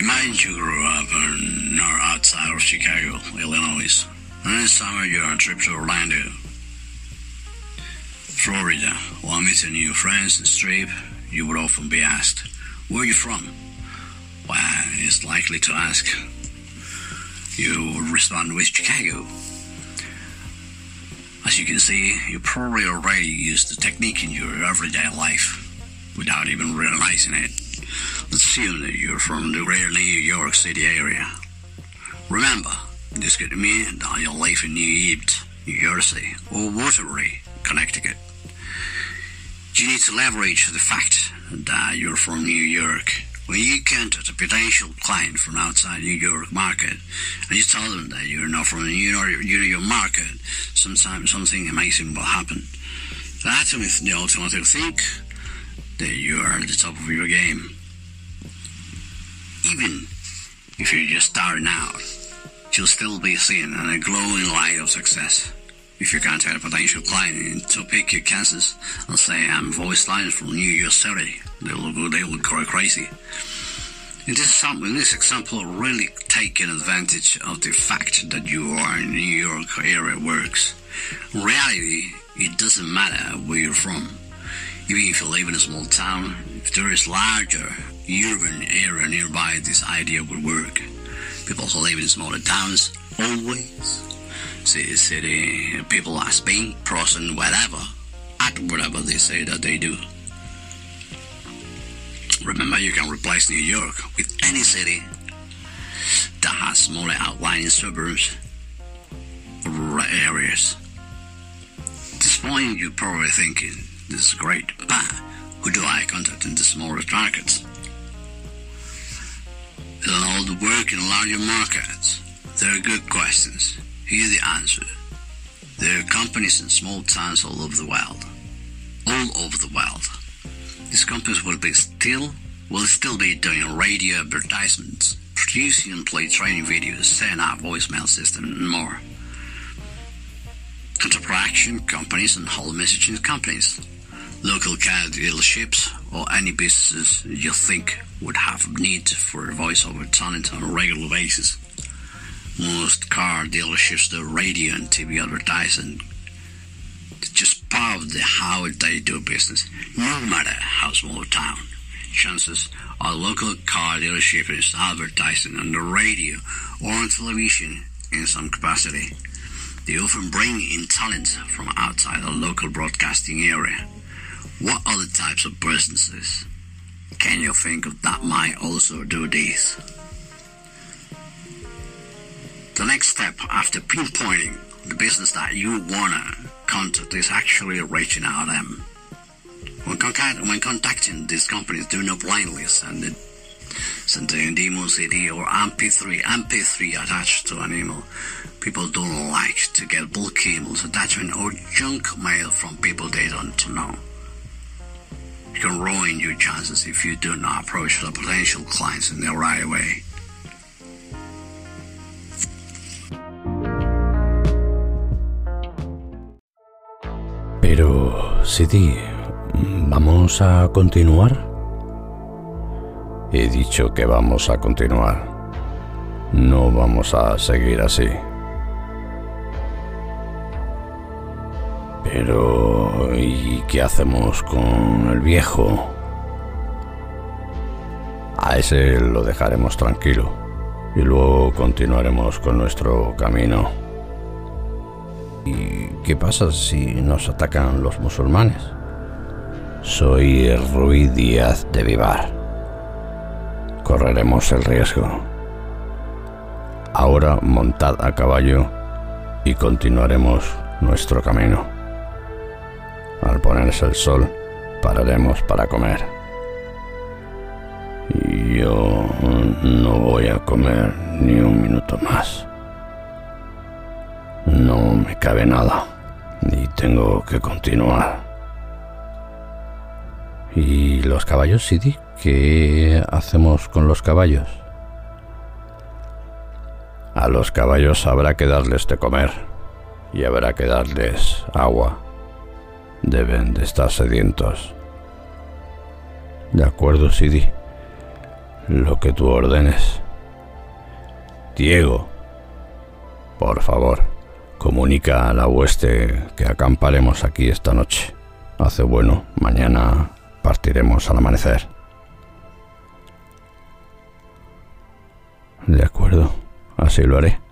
Imagine you grew up in or outside of Chicago, Illinois, and in summer you're on a trip to Orlando, Florida. While meeting new friends and street, you would often be asked, Where are you from? Well, it's likely to ask. You would respond with Chicago. As you can see, you probably already use the technique in your everyday life without even realizing it. Assume that you're from the greater New York City area. Remember, this could mean that you live in New Egypt, New Jersey, or Waterbury, Connecticut. You need to leverage the fact that you're from New York. When you contact a potential client from outside New York market and you tell them that you're not from New York market, sometimes something amazing will happen. That is the automatic think that you are at the top of your game. Even if you're just starting out, you'll still be seen in a glowing light of success. If you contact a potential client in Topeka, Kansas, and say I'm voice line from New York City, they will go, they will go crazy. In this, in this example, really taking advantage of the fact that you are in New York area works. In reality, it doesn't matter where you're from. Even if you live in a small town, if there is larger urban area nearby, this idea would work. People who live in smaller towns always see the city people are Spain, person, whatever, at whatever they say that they do. Remember, you can replace New York with any city that has smaller outlying suburbs or areas. At this point, you're probably thinking, this is great, but who do I contact in the smaller markets? Is all the work in larger markets? They're good questions. Here's the answer. There are companies in small towns all over the world. All over the world. These companies will be still will still be doing radio advertisements, producing and play training videos, setting up voicemail system and more. Content production companies and whole messaging companies local car dealerships, or any businesses you think would have need for a voiceover talent on a regular basis. Most car dealerships do radio and TV advertising. It's just part of the how they do business, no matter how small a town. Chances are local car dealership is advertising on the radio or on television in some capacity. They often bring in talent from outside the local broadcasting area. What other types of businesses can you think of that might also do this? The next step after pinpointing the business that you wanna contact is actually reaching out to them. When, contact, when contacting these companies, do not blindly send it. Send an demo CD or MP3, MP3 attached to an email. People don't like to get bulk emails, attachment, or junk mail from people they don't know can ruin your chances if you do not approach the potential clients in the right way. Pero, Sidi, ¿vamos a continuar? He dicho que vamos a continuar. No vamos a seguir así. Pero, ¿y qué hacemos con el viejo? A ese lo dejaremos tranquilo y luego continuaremos con nuestro camino. ¿Y qué pasa si nos atacan los musulmanes? Soy Ruiz Díaz de Vivar. Correremos el riesgo. Ahora montad a caballo y continuaremos nuestro camino. Ponerse el sol, pararemos para comer. Y yo no voy a comer ni un minuto más. No me cabe nada y tengo que continuar. ¿Y los caballos, Sidi? ¿Qué hacemos con los caballos? A los caballos habrá que darles de comer y habrá que darles agua Deben de estar sedientos. De acuerdo, Sidi. Lo que tú ordenes. Diego, por favor, comunica a la hueste que acamparemos aquí esta noche. Hace bueno, mañana partiremos al amanecer. De acuerdo, así lo haré.